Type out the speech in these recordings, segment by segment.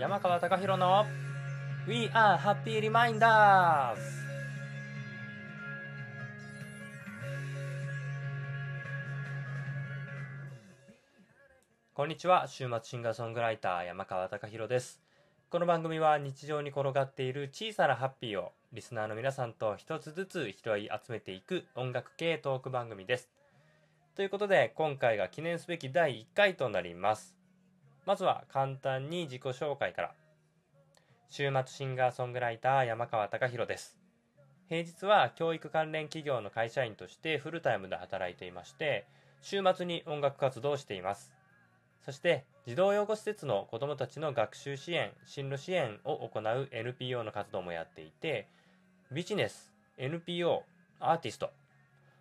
山川貴博の We are Happy Reminders. こんにちは。週末シンガーソングライター山川貴博です。この番組は日常に転がっている小さなハッピーをリスナーの皆さんと一つずつ拾い集めていく音楽系トーク番組です。ということで今回が記念すべき第1回となります。まずは簡単に自己紹介から。週末シンガーソングライター山川貴博です。平日は教育関連企業の会社員としてフルタイムで働いていまして週末に音楽活動をしています。そして児童養護施設の子どもたちの学習支援進路支援を行う NPO の活動もやっていてビジネス NPO アーティスト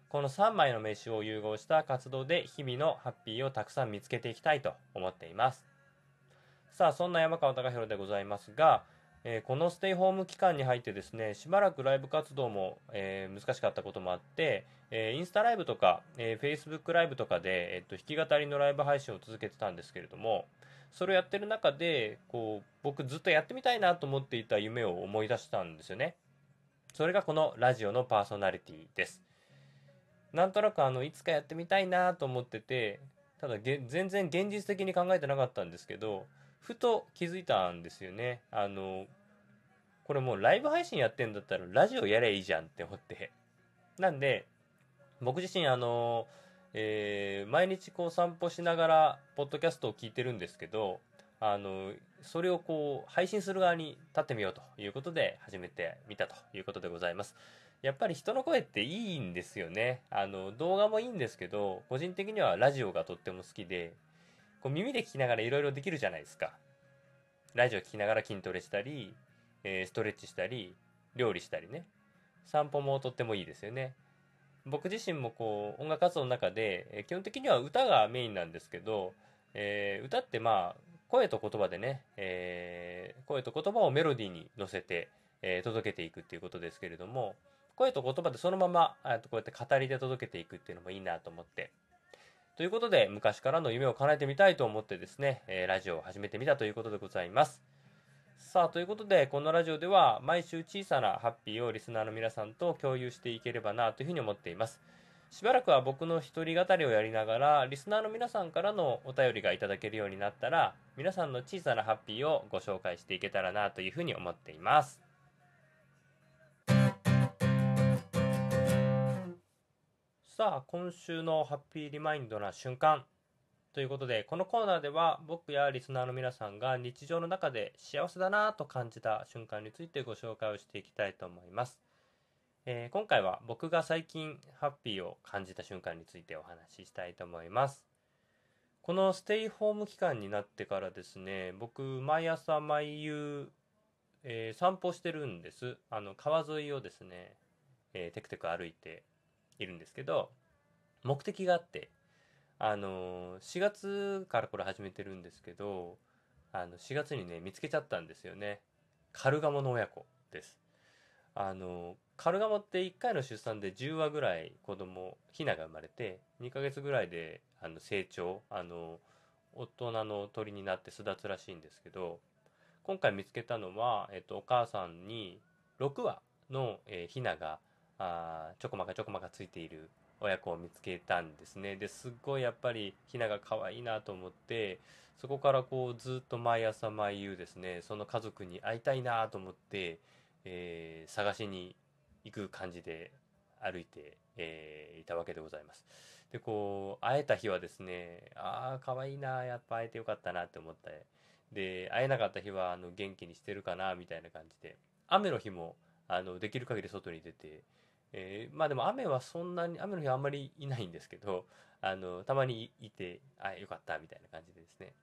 この3枚の名刺を融合した活動で日々のハッピーをたくさん見つけていきたいと思っています。さあそんな山川貴弘でございますが、えー、このステイホーム期間に入ってですねしばらくライブ活動も、えー、難しかったこともあって、えー、インスタライブとか、えー、Facebook ライブとかで、えー、と弾き語りのライブ配信を続けてたんですけれどもそれをやってる中でこう僕ずっとやってみたいなと思っていた夢を思い出したんですよね。それがこのラジオのパーソナリティです。なんとなくあのいつかやってみたいなと思っててただ全然現実的に考えてなかったんですけどふと気づいたんですよね。あのこれもうライブ配信やってんだったらラジオやればいいじゃんって思って。なんで僕自身あの、えー、毎日こう散歩しながらポッドキャストを聞いてるんですけどあのそれをこう配信する側に立ってみようということで始めてみたということでございます。やっぱり人の声っていいんですよね。あの、動画もいいんですけど、個人的にはラジオがとっても好きで、こう耳で聞きながらいろいろできるじゃないですか。ラジオ聞きながら筋トレしたり、えー、ストレッチしたり、料理したりね。散歩もとってもいいですよね。僕自身もこう、音楽活動の中で、えー、基本的には歌がメインなんですけど、えー、歌ってまあ、声と言葉でね、えー、声と言葉をメロディーに乗せて、えー、届けていくっていうことですけれども、声と言葉でそのままえっとこうやって語りで届けていくっていうのもいいなと思って。ということで、昔からの夢を叶えてみたいと思ってですね、えラジオを始めてみたということでございます。さあ、ということで、このラジオでは毎週小さなハッピーをリスナーの皆さんと共有していければなというふうに思っています。しばらくは僕の一人語りをやりながら、リスナーの皆さんからのお便りがいただけるようになったら、皆さんの小さなハッピーをご紹介していけたらなというふうに思っています。さあ、今週のハッピーリマインドな瞬間。ということで、このコーナーでは僕やリスナーの皆さんが日常の中で幸せだなと感じた瞬間についてご紹介をしていきたいと思います。えー、今回は僕が最近ハッピーを感じた瞬間についてお話ししたいと思います。このステイホーム期間になってからですね、僕毎朝毎夕、えー、散歩してるんです。あの川沿いをですね、えー、テクテク歩いているんですけど目的があってあの4月からこれ始めてるんですけどあの4月にね見つけちゃったんですよね。カルガモの親子です。あのカルガモって1回の出産で10羽ぐらい子供ヒナが生まれて2ヶ月ぐらいであの成長あの大人の鳥になって巣立つらしいんですけど今回見つけたのは、えっと、お母さんに6羽の、えー、ヒナがあちょこまかちょこまかついている親子を見つけたんですねですっごいやっぱりひなが可愛いなと思ってそこからこうずっと毎朝毎夕ですねその家族に会いたいなと思って、えー、探しに行く感じで歩いて、えー、いたわけでございます。でこう会えた日はですねああ可愛いなやっぱ会えてよかったなって思ってで会えなかった日はあの元気にしてるかなみたいな感じで雨の日もあのできる限り外に出てえー、まあでも雨はそんなに雨の日はあんまりいないんですけどあのたまにいてあよかったみたいな感じでですね。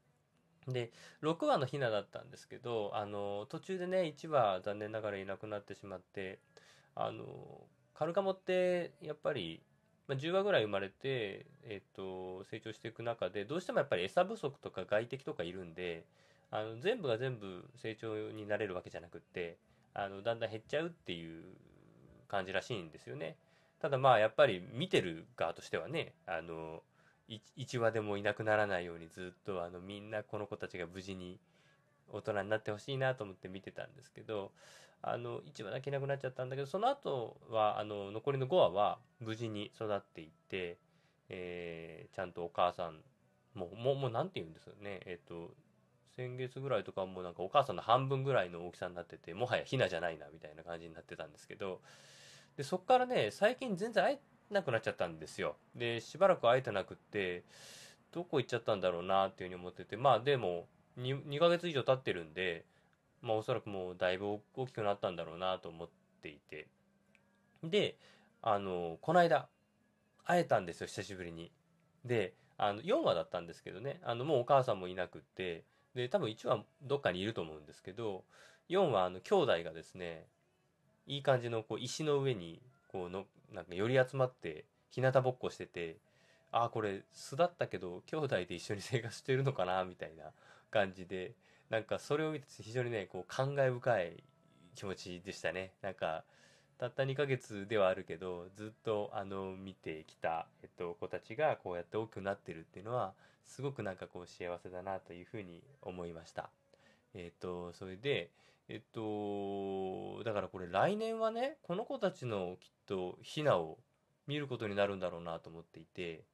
で6話のひなだったんですけどあの途中でね1話残念ながらいなくなってしまってあのカルガモってやっぱり、まあ、10話ぐらい生まれて、えーと、成長していく中でどうしてもやっぱり餌不足とか外敵とかいるんであの全部が全部成長になれるわけじゃなくってあのだんだん減っちゃうっていう感じらしいんですよね。ただまあやっぱり見てる側としてはねあの1話でもいなくならないようにずっとあのみんなこの子たちが無事に大人になってほしいなと思って見てたんですけどあの1話だけいなくなっちゃったんだけどその後はあの残りの5話は無事に育っていって、えー、ちゃんとお母さんもうもうもうなんて言うんですよねえっ、と先月ぐらいとかもなんかお母さんの半分ぐらいの大きさになっててもはやひなじゃないなみたいな感じになってたんですけどでそっからね最近全然会えなくなっちゃったんですよ。でしばらく会えてなくってどこ行っちゃったんだろうなっていうふうに思ってて。まあでも 2, 2ヶ月以上経ってるんでまあおそらくもうだいぶ大きくなったんだろうなと思っていて。であのこの間会えたんですよ久しぶりに。であの4話だったんですけどね。あのもうお母さんもいなくって。で多分1話どっかにいると思うんですけど4話あの兄弟がですねいい感じのこう石の上にこうのなんか寄り集まって日向ぼっこしててああこれ巣だったけど兄弟で一緒に生活してるのかなみたいな感じでなんかそれを見て非常にねこう感慨深い気持ちでしたねなんかたった2ヶ月ではあるけどずっとあの見てきた、えっと、子たちがこうやって大きくなってるっていうのはすごくなんかこう幸せだなというふうに思いました。えっとそれでえっとだからこれ来年はねこの子たちのきっとヒナを見ることになるんだろうなと思っていて、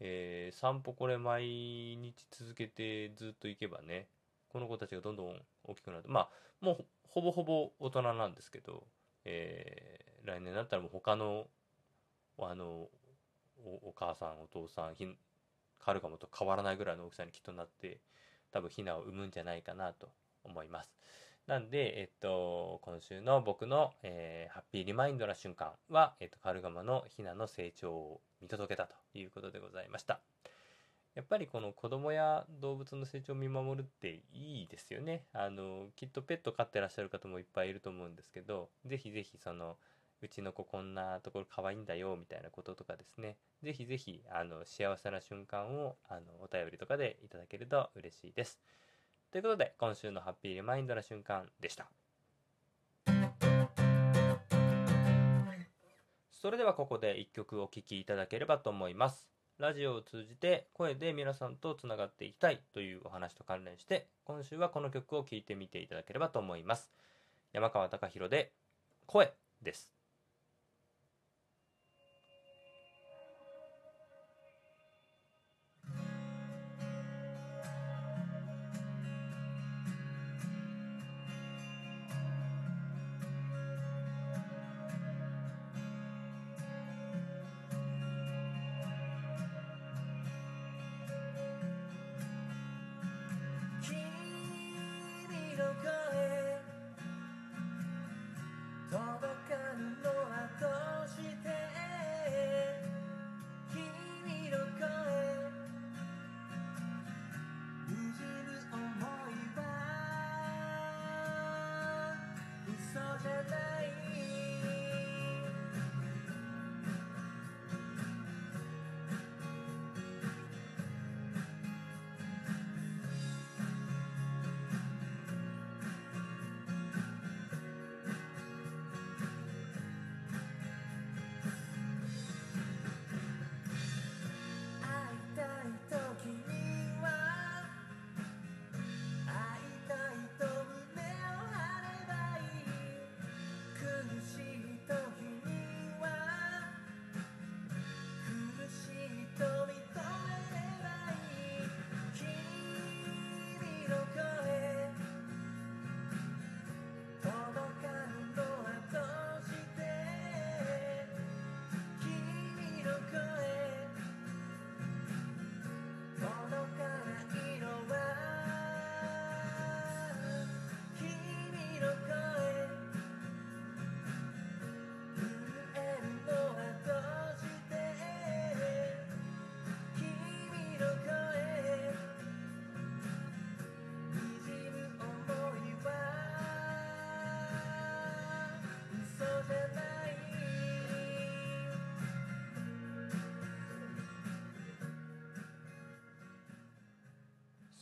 えー、散歩これ毎日続けてずっと行けばねこの子たちがどんどん大きくなってまあもうほぼほぼ大人なんですけどえー、来年だったらもう他のあのお母さんお父さんひカルガモと変わらないぐらいの大きさにきっとなって多分ヒナを産むんじゃないかなと思います。なんで、えっと、今週の僕の、えー、ハッピーリマインドな瞬間は、えっと、カルガモのヒナの成長を見届けたということでございました。やっぱりこの子供や動物の成長を見守るっていいですよね。あの、きっとペット飼ってらっしゃる方もいっぱいいると思うんですけど、ぜひぜひその、うちの子こんなところ可愛いんだよみたいなこととかですね、ぜひぜひあの幸せな瞬間をあのお便りとかでいただけると嬉しいです。ということで、今週のハッピーリマインドな瞬間でした。それではここで一曲お聴きいただければと思います。ラジオを通じて声で皆さんとつながっていきたいというお話と関連して今週はこの曲を聴いてみていただければと思います山川貴博で声です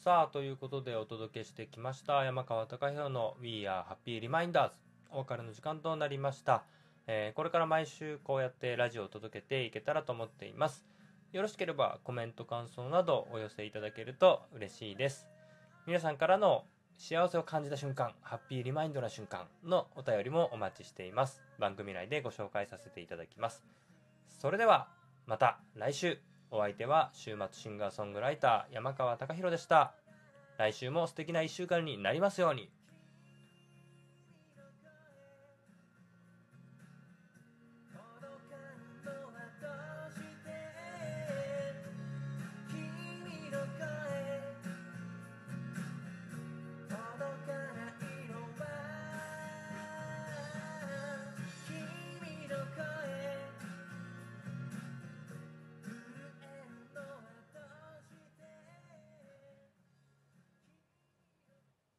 さあ、ということでお届けしてきました山川貴弘の We Are Happy Reminders お別れの時間となりました、えー、これから毎週こうやってラジオを届けていけたらと思っていますよろしければコメント感想などお寄せいただけると嬉しいです皆さんからの幸せを感じた瞬間、ハッピーリマインドな瞬間のお便りもお待ちしています。番組内でご紹介させていただきます。それでは、また来週。お相手は週末シンガーソングライター山川貴博でした。来週も素敵な一週間になりますように。